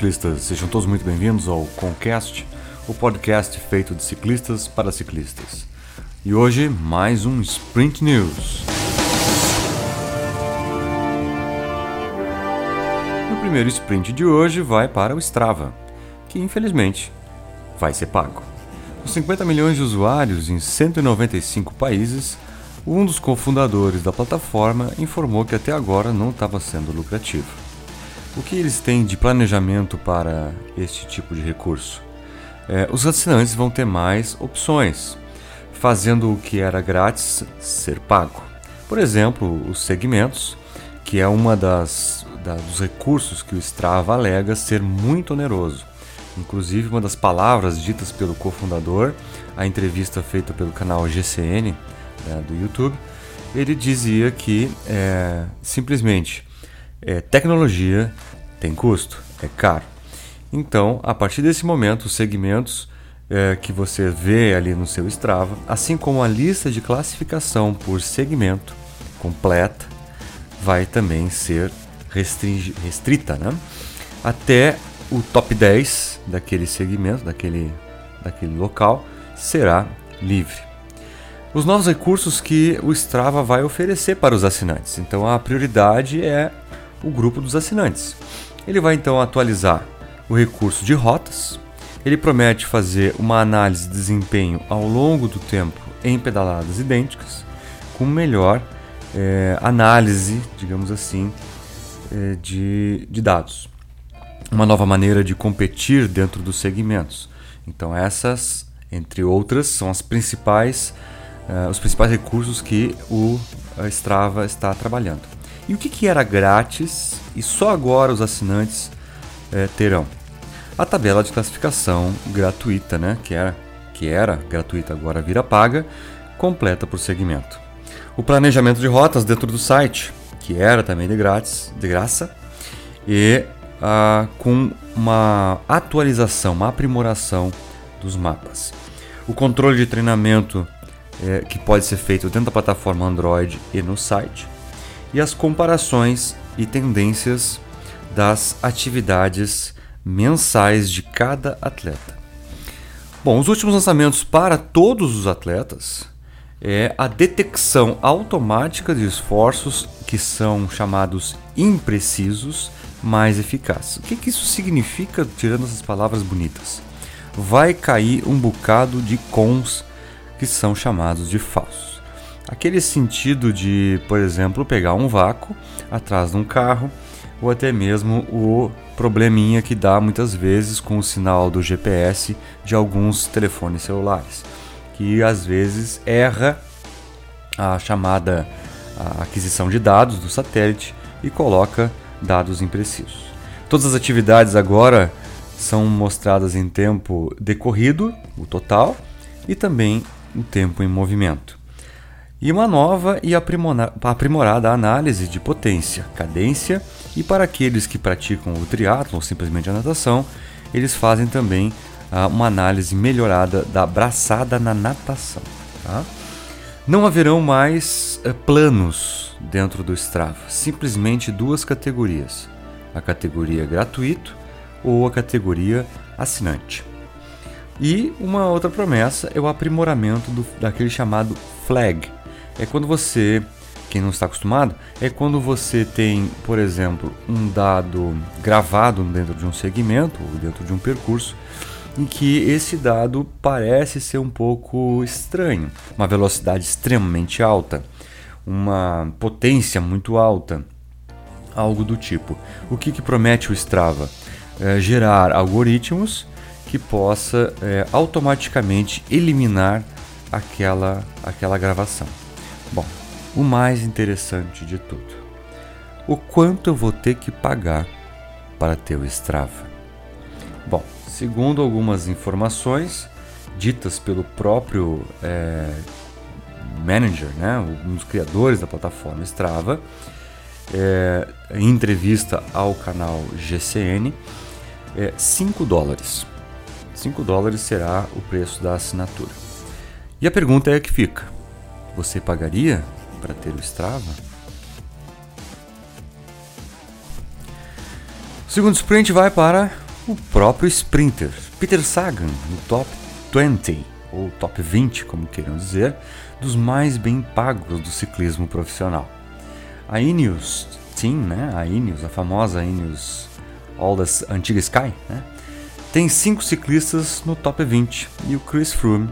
Ciclistas, sejam todos muito bem-vindos ao Concast, o podcast feito de ciclistas para ciclistas. E hoje, mais um Sprint News. O primeiro sprint de hoje vai para o Strava, que infelizmente vai ser pago. Com 50 milhões de usuários em 195 países, um dos cofundadores da plataforma informou que até agora não estava sendo lucrativo. O que eles têm de planejamento para este tipo de recurso? É, os assinantes vão ter mais opções, fazendo o que era grátis ser pago. Por exemplo, os segmentos, que é uma das, da, dos recursos que o Strava alega ser muito oneroso. Inclusive, uma das palavras ditas pelo cofundador, a entrevista feita pelo canal GCN né, do YouTube, ele dizia que é, simplesmente é, tecnologia tem custo, é caro. Então, a partir desse momento, os segmentos é, que você vê ali no seu Strava, assim como a lista de classificação por segmento completa, vai também ser restrita, né? Até o top 10 daquele segmento, daquele, daquele local, será livre. Os novos recursos que o Strava vai oferecer para os assinantes. Então a prioridade é o grupo dos assinantes. Ele vai então atualizar o recurso de rotas. Ele promete fazer uma análise de desempenho ao longo do tempo em pedaladas idênticas, com melhor é, análise, digamos assim, é, de, de dados uma nova maneira de competir dentro dos segmentos. Então essas, entre outras, são as principais, uh, os principais recursos que o Strava está trabalhando. E o que, que era grátis e só agora os assinantes uh, terão? A tabela de classificação gratuita, né? que, era, que era gratuita, agora vira paga, completa por segmento. O planejamento de rotas dentro do site, que era também de grátis, de graça, e ah, com uma atualização, uma aprimoração dos mapas. O controle de treinamento é, que pode ser feito dentro da plataforma Android e no site, e as comparações e tendências das atividades mensais de cada atleta. Bom, os últimos lançamentos para todos os atletas é a detecção automática de esforços que são chamados imprecisos mais eficaz. O que, que isso significa, tirando essas palavras bonitas? Vai cair um bocado de cons que são chamados de falsos. Aquele sentido de, por exemplo, pegar um vácuo atrás de um carro, ou até mesmo o probleminha que dá muitas vezes com o sinal do GPS de alguns telefones celulares, que às vezes erra a chamada a aquisição de dados do satélite e coloca dados imprecisos. Todas as atividades agora são mostradas em tempo decorrido, o total, e também o tempo em movimento. E uma nova e aprimorada análise de potência, cadência e para aqueles que praticam o triatlo ou simplesmente a natação, eles fazem também ah, uma análise melhorada da braçada na natação. Tá? Não haverão mais eh, planos dentro do Strava, simplesmente duas categorias: a categoria gratuito ou a categoria assinante. E uma outra promessa é o aprimoramento do, daquele chamado flag. É quando você, quem não está acostumado, é quando você tem, por exemplo, um dado gravado dentro de um segmento ou dentro de um percurso em que esse dado parece ser um pouco estranho. Uma velocidade extremamente alta, uma potência muito alta, algo do tipo. O que, que promete o Strava? É, gerar algoritmos que possa é, automaticamente eliminar aquela, aquela gravação. Bom, o mais interessante de tudo: o quanto eu vou ter que pagar para ter o Strava? Bom, Segundo algumas informações ditas pelo próprio é, manager, né, um dos criadores da plataforma Strava, é, em entrevista ao canal GCN, é 5 dólares. 5 dólares será o preço da assinatura. E a pergunta é que fica: você pagaria para ter o Strava? O segundo sprint vai para o próprio sprinter, Peter Sagan, no top 20, ou top 20, como queiram dizer, dos mais bem pagos do ciclismo profissional. A Ineos Team, né, a Ineos, a famosa Ineos All da antiga Sky, né, tem cinco ciclistas no top 20 e o Chris Froome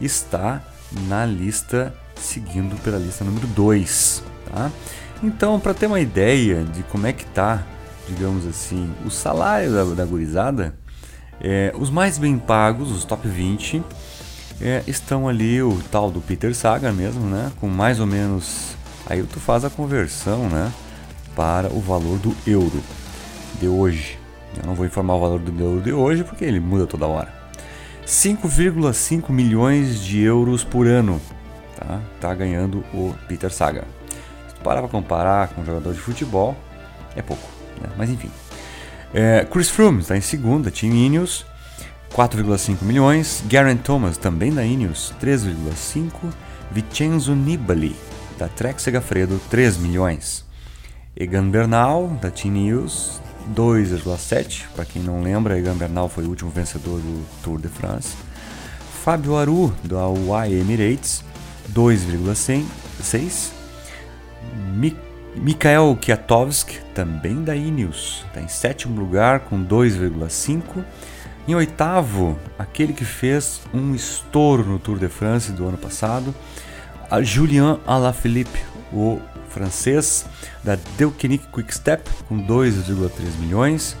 está na lista, seguindo pela lista número 2. Tá? Então, para ter uma ideia de como é que tá, digamos assim, o salário da, da gurizada, é, os mais bem pagos, os top 20, é, estão ali o tal do Peter Saga mesmo, né? Com mais ou menos. Aí tu faz a conversão, né? Para o valor do euro de hoje. Eu não vou informar o valor do euro de hoje porque ele muda toda hora. 5,5 milhões de euros por ano. Tá? tá ganhando o Peter Saga. Se tu parar para comparar com um jogador de futebol, é pouco. Né? Mas enfim. É, Chris Froome está em segunda, Team Ineos, 4,5 milhões. Geraint Thomas, também da Ineos, 3,5. Vincenzo Nibali, da Trek Segafredo, 3 milhões. Egan Bernal, da Team Ineos, 2,7. Para quem não lembra, Egan Bernal foi o último vencedor do Tour de France. Fábio Aru, da UAE Emirates, 2,6. Mikhail Kwiatkowski, também da Ineos, está em sétimo lugar com 2,5. Em oitavo, aquele que fez um estouro no Tour de France do ano passado, a Julien Alaphilippe, o francês da Deceuninck Quickstep com 2,3 milhões.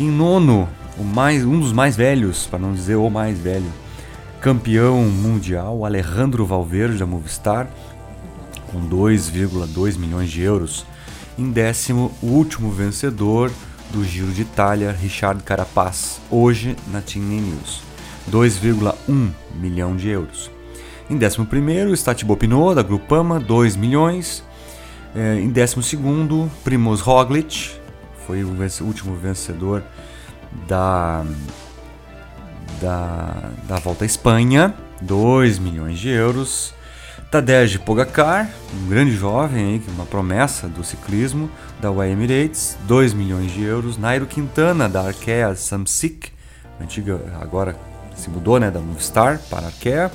Em nono, o mais, um dos mais velhos, para não dizer o mais velho, campeão mundial, Alejandro Valverde da Movistar, com 2,2 milhões de euros. Em décimo, o último vencedor do Giro de Itália, Richard Carapaz, hoje na Team News, 2,1 milhão de euros. Em décimo primeiro, Statibo Pinot, da Grupama, 2 milhões. É, em 12, Primoz Roglic, foi o último vencedor da, da, da Volta à Espanha, 2 milhões de euros. Tadej Pogacar, um grande jovem, uma promessa do ciclismo da UAE Emirates, 2 milhões de euros. Nairo Quintana, da Arkea Samsic, antiga, agora se mudou né, da Movistar para Arkea,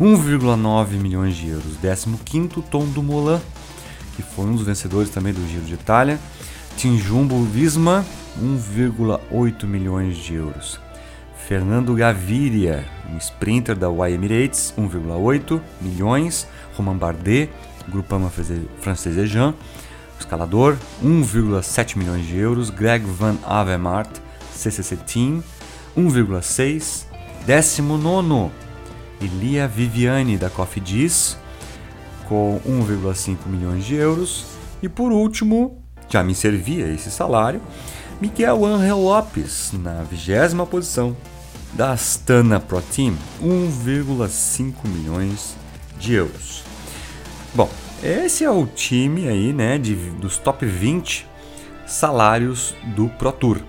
1,9 milhões de euros. 15 Tom Dumoulin, que foi um dos vencedores também do Giro de Itália. Team Jumbo Visma, 1,8 milhões de euros. Fernando Gaviria, um sprinter da Y Emirates, 1,8 milhões. Romain Bardet, Groupama Francês Jean, escalador, 1,7 milhões de euros. Greg Van Avermaet, CCC Team, 1,6. 19, Elia Viviani, da Coffee com 1,5 milhões de euros. E por último, já me servia esse salário, Miguel Angel Lopes, na vigésima posição da Astana Pro Team, 1,5 milhões de euros. Bom, esse é o time aí, né, de, dos top 20 salários do Pro Tour.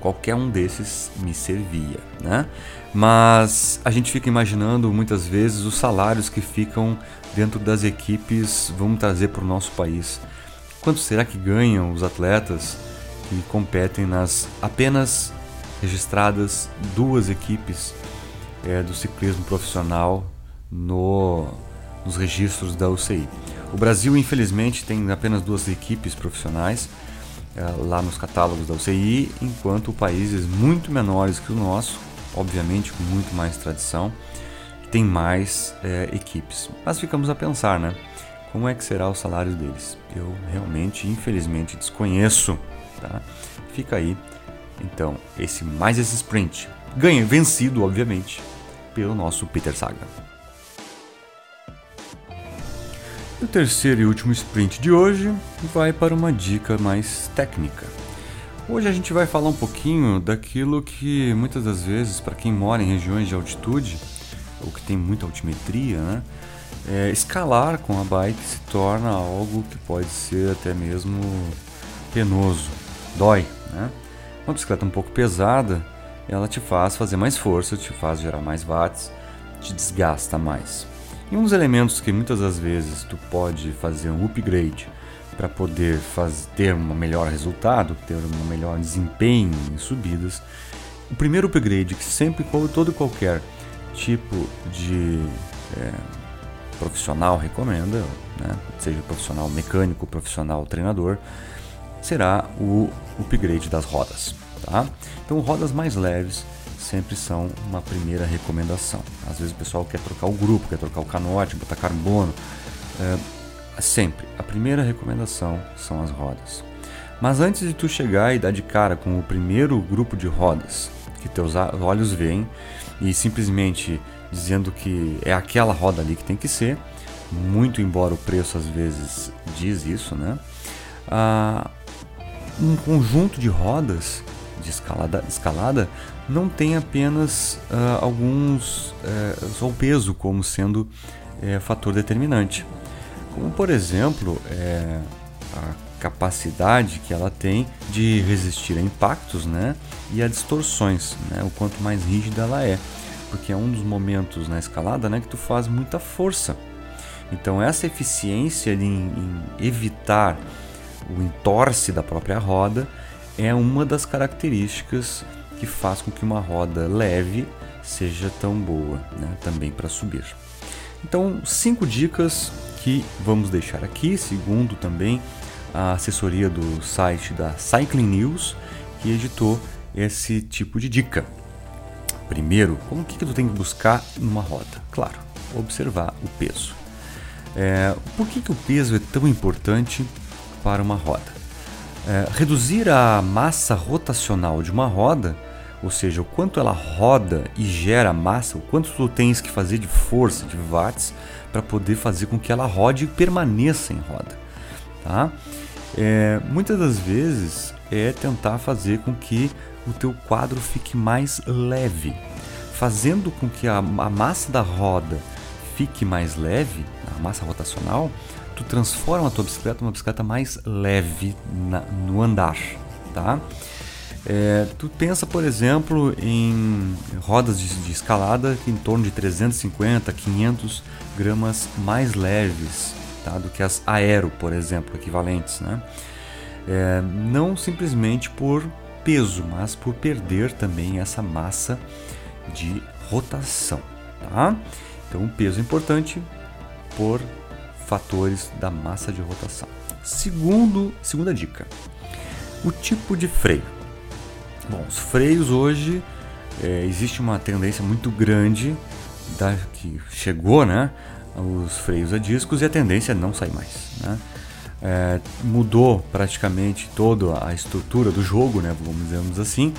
Qualquer um desses me servia, né? Mas a gente fica imaginando muitas vezes os salários que ficam dentro das equipes, vamos trazer para o nosso país. Quanto será que ganham os atletas que competem nas apenas registradas duas equipes é, do ciclismo profissional no, nos registros da UCI? O Brasil, infelizmente, tem apenas duas equipes profissionais é, lá nos catálogos da UCI, enquanto países muito menores que o nosso, obviamente com muito mais tradição, tem mais é, equipes. Mas ficamos a pensar, né? Como é que será o salário deles? Eu realmente, infelizmente, desconheço. Tá? Fica aí, então, esse mais esse sprint. Ganha, vencido, obviamente, pelo nosso Peter Saga. O terceiro e último sprint de hoje vai para uma dica mais técnica. Hoje a gente vai falar um pouquinho daquilo que muitas das vezes, para quem mora em regiões de altitude, ou que tem muita altimetria, né? É, escalar com a bike se torna algo que pode ser até mesmo penoso, dói, né? Uma bicicleta um pouco pesada, ela te faz fazer mais força, te faz gerar mais watts, te desgasta mais. E um dos elementos que muitas das vezes tu pode fazer um upgrade para poder fazer, ter um melhor resultado, ter um melhor desempenho em subidas, o primeiro upgrade que sempre, todo e qualquer tipo de é, profissional recomenda, né, seja profissional mecânico, profissional treinador, será o upgrade das rodas. Tá? Então, rodas mais leves sempre são uma primeira recomendação. Às vezes o pessoal quer trocar o grupo, quer trocar o canote, botar carbono. É, sempre, a primeira recomendação são as rodas. Mas antes de tu chegar e dar de cara com o primeiro grupo de rodas que teus olhos veem e simplesmente dizendo que é aquela roda ali que tem que ser, muito embora o preço às vezes diz isso, né? Ah, um conjunto de rodas de escalada, escalada não tem apenas uh, alguns uh, só o peso como sendo uh, fator determinante, como por exemplo é, a capacidade que ela tem de resistir a impactos, né, e a distorções, né, o quanto mais rígida ela é, porque é um dos momentos na escalada, né, que tu faz muita força. Então essa eficiência em, em evitar o entorce da própria roda é uma das características que faz com que uma roda leve seja tão boa né, também para subir. Então, cinco dicas que vamos deixar aqui, segundo também a assessoria do site da Cycling News, que editou esse tipo de dica. Primeiro, como que, que tu tem que buscar numa roda? Claro, observar o peso. É, por que, que o peso é tão importante para uma roda? É, reduzir a massa rotacional de uma roda, ou seja, o quanto ela roda e gera massa, o quanto tu tens que fazer de força, de watts, para poder fazer com que ela rode e permaneça em roda. Tá? É, muitas das vezes é tentar fazer com que o teu quadro fique mais leve, fazendo com que a, a massa da roda fique mais leve, a massa rotacional, tu transforma a tua bicicleta numa bicicleta mais leve na, no andar, tá? É, tu pensa, por exemplo, em rodas de, de, escalada em torno de 350, 500 gramas mais leves tá? do que as aero, por exemplo, equivalentes. Né? É, não simplesmente por peso, mas por perder também essa massa de rotação. Tá? Então, peso importante por fatores da massa de rotação. Segundo, segunda dica: o tipo de freio. Bom, os freios hoje é, existe uma tendência muito grande da, que chegou, né? Os freios a discos e a tendência é não sair mais, né? É, mudou praticamente toda a estrutura do jogo, né? Vamos dizer assim,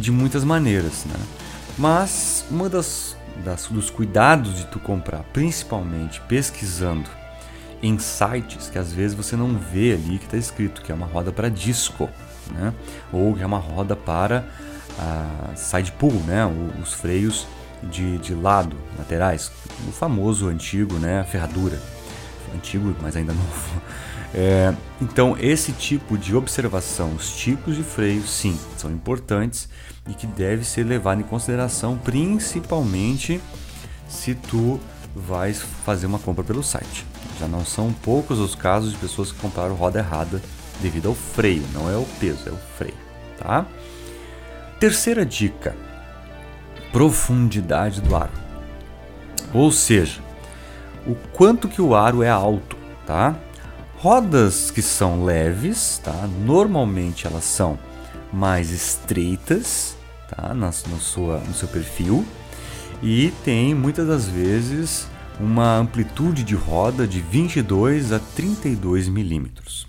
de muitas maneiras, né? Mas uma das das, dos cuidados de tu comprar, principalmente pesquisando em sites que às vezes você não vê ali que está escrito que é uma roda para disco, né? ou que é uma roda para a side pull, né? os freios de, de lado, laterais, o famoso antigo, né? a ferradura, antigo, mas ainda novo. É, então, esse tipo de observação, os tipos de freios, sim, são importantes e que deve ser levado em consideração, principalmente se tu vais fazer uma compra pelo site. Já não são poucos os casos de pessoas que compraram roda errada devido ao freio, não é o peso, é o freio, tá? Terceira dica: profundidade do aro. Ou seja, o quanto que o aro é alto, tá? Rodas que são leves, tá? Normalmente elas são mais estreitas tá? na, no, sua, no seu perfil e tem muitas das vezes uma amplitude de roda de 22 a 32 milímetros,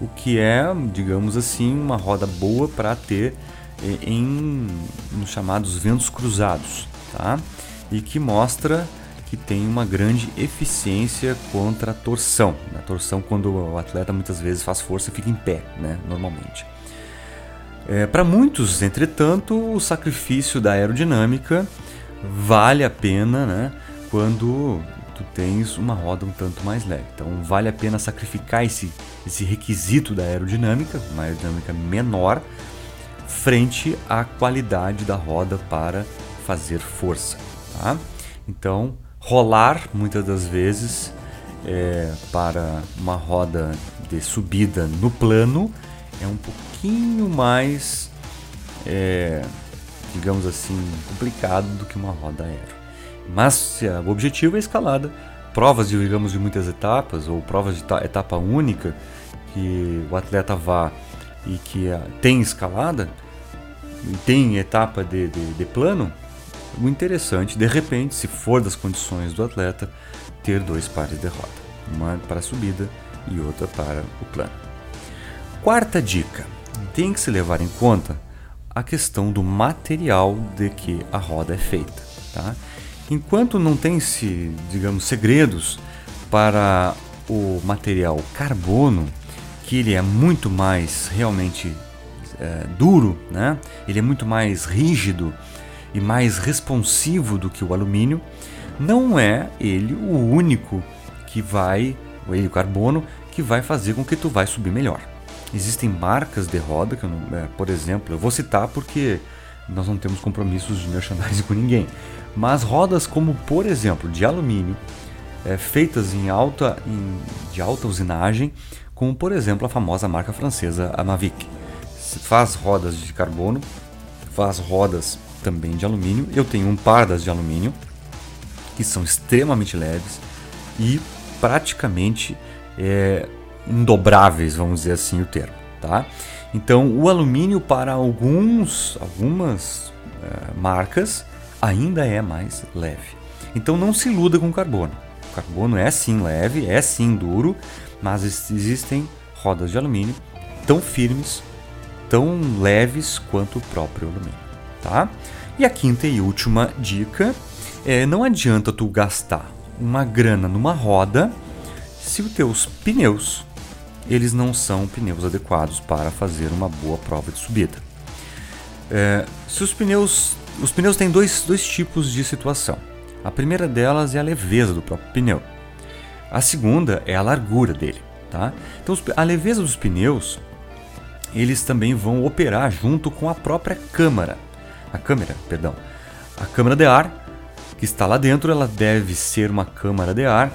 o que é, digamos assim, uma roda boa para ter eh, em nos chamados ventos cruzados, tá? E que mostra que tem uma grande eficiência contra a torção. A torção quando o atleta muitas vezes faz força fica em pé, né? Normalmente. É, Para muitos, entretanto, o sacrifício da aerodinâmica vale a pena né, quando tu tens uma roda um tanto mais leve. Então vale a pena sacrificar esse, esse requisito da aerodinâmica, uma aerodinâmica menor, frente à qualidade da roda para fazer força. Tá? Então rolar muitas das vezes é, para uma roda de subida no plano é um pouquinho mais, é, digamos assim, complicado do que uma roda aérea. Mas o objetivo é a escalada. Provas, de, digamos, de muitas etapas ou provas de etapa única que o atleta vá e que tem escalada, tem etapa de, de, de plano, o interessante, de repente, se for das condições do atleta, ter dois pares de roda, uma para a subida e outra para o plano. Quarta dica: tem que se levar em conta a questão do material de que a roda é feita. Tá? Enquanto não tem-se, digamos, segredos para o material carbono, que ele é muito mais realmente é, duro, né? ele é muito mais rígido e mais responsivo do que o alumínio, não é ele o único que vai, ele o carbono, que vai fazer com que tu vai subir melhor. Existem marcas de roda, que não, é, por exemplo, eu vou citar porque nós não temos compromissos de merchandising com ninguém, mas rodas como, por exemplo, de alumínio, é, feitas em alta, em, de alta usinagem, como por exemplo a famosa marca francesa a Mavic. Faz rodas de carbono, faz rodas também de alumínio. Eu tenho um par das de alumínio, que são extremamente leves e praticamente é, indobráveis, vamos dizer assim o termo. Tá? Então o alumínio para alguns, algumas é, marcas ainda é mais leve. Então não se iluda com o carbono. O carbono é sim leve, é sim duro, mas existem rodas de alumínio tão firmes, tão leves quanto o próprio alumínio, tá? E a quinta e última dica é não adianta tu gastar uma grana numa roda se os teus pneus eles não são pneus adequados para fazer uma boa prova de subida. É, se os pneus os pneus têm dois, dois tipos de situação. A primeira delas é a leveza do próprio pneu. A segunda é a largura dele. Tá? Então, a leveza dos pneus eles também vão operar junto com a própria câmara. A câmera, perdão. A câmara de ar que está lá dentro, ela deve ser uma câmara de ar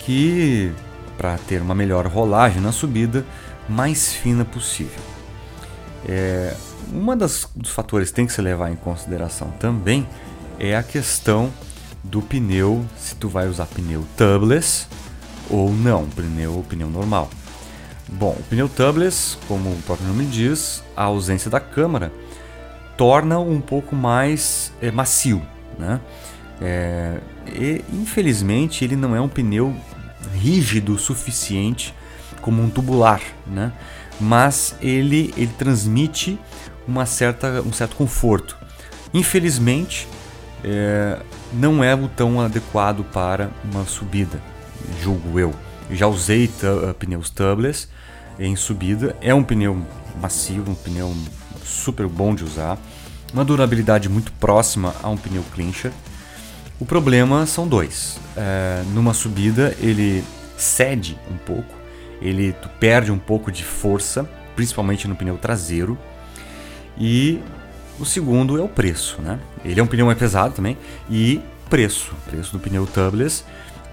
que, para ter uma melhor rolagem na subida, mais fina possível. É, uma das dos fatores que tem que se levar em consideração também é a questão do pneu, se tu vai usar pneu tubeless ou não, pneu pneu normal. Bom, o pneu tubeless, como o próprio nome diz, a ausência da câmara torna um pouco mais é, macio, né? É, e, infelizmente ele não é um pneu rígido o suficiente como um tubular, né? Mas ele, ele transmite uma certa, um certo conforto. Infelizmente, é, não é o tão adequado para uma subida, julgo eu. já usei pneus tubeless em subida, é um pneu macio, um pneu super bom de usar, uma durabilidade muito próxima a um pneu clincher. O problema são dois. É, numa subida ele cede um pouco, ele tu perde um pouco de força, principalmente no pneu traseiro e o segundo é o preço, né? Ele é um pneu mais pesado também e preço, preço do pneu tubeless,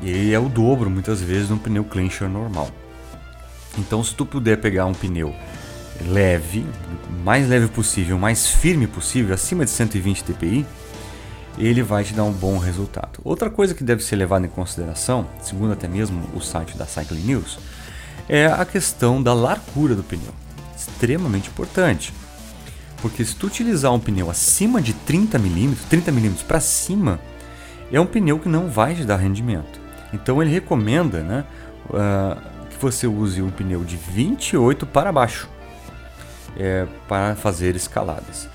ele é o dobro muitas vezes de um pneu clincher normal. Então, se tu puder pegar um pneu leve, mais leve possível, mais firme possível, acima de 120 dpi, ele vai te dar um bom resultado. Outra coisa que deve ser levada em consideração, segundo até mesmo o site da Cycling News, é a questão da largura do pneu. Extremamente importante. Porque se tu utilizar um pneu acima de 30 mm, 30 mm para cima, é um pneu que não vai te dar rendimento. Então ele recomenda né, uh, que você use um pneu de 28 para baixo é, para fazer escaladas.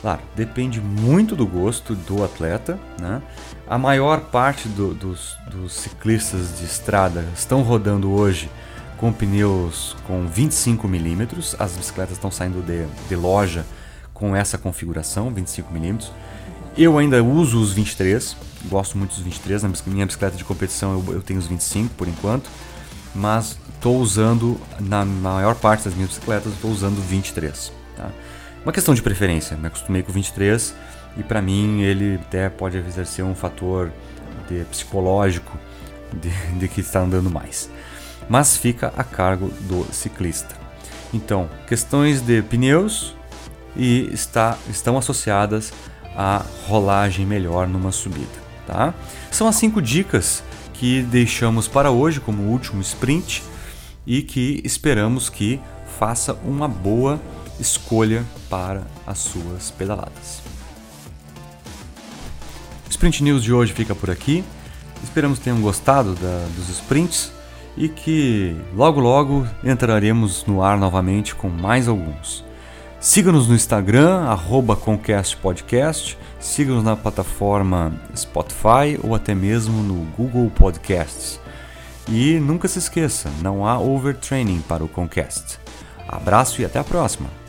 Claro, depende muito do gosto do atleta. Né? A maior parte do, dos, dos ciclistas de estrada estão rodando hoje com pneus com 25 milímetros. As bicicletas estão saindo de, de loja com essa configuração, 25mm. Eu ainda uso os 23, gosto muito dos 23, na minha bicicleta de competição eu, eu tenho os 25 por enquanto, mas estou usando, na maior parte das minhas bicicletas, estou usando 23. Tá? Uma questão de preferência, me acostumei com 23 e para mim ele até pode exercer um fator de, psicológico de, de que está andando mais. Mas fica a cargo do ciclista. Então, questões de pneus e está, estão associadas a rolagem melhor numa subida. Tá? São as cinco dicas que deixamos para hoje como último sprint e que esperamos que faça uma boa escolha para as suas pedaladas. O Sprint News de hoje fica por aqui. Esperamos que tenham gostado da, dos sprints e que logo logo entraremos no ar novamente com mais alguns. Siga-nos no Instagram, arroba Podcast. Siga-nos na plataforma Spotify ou até mesmo no Google Podcasts. E nunca se esqueça, não há overtraining para o Concast. Abraço e até a próxima!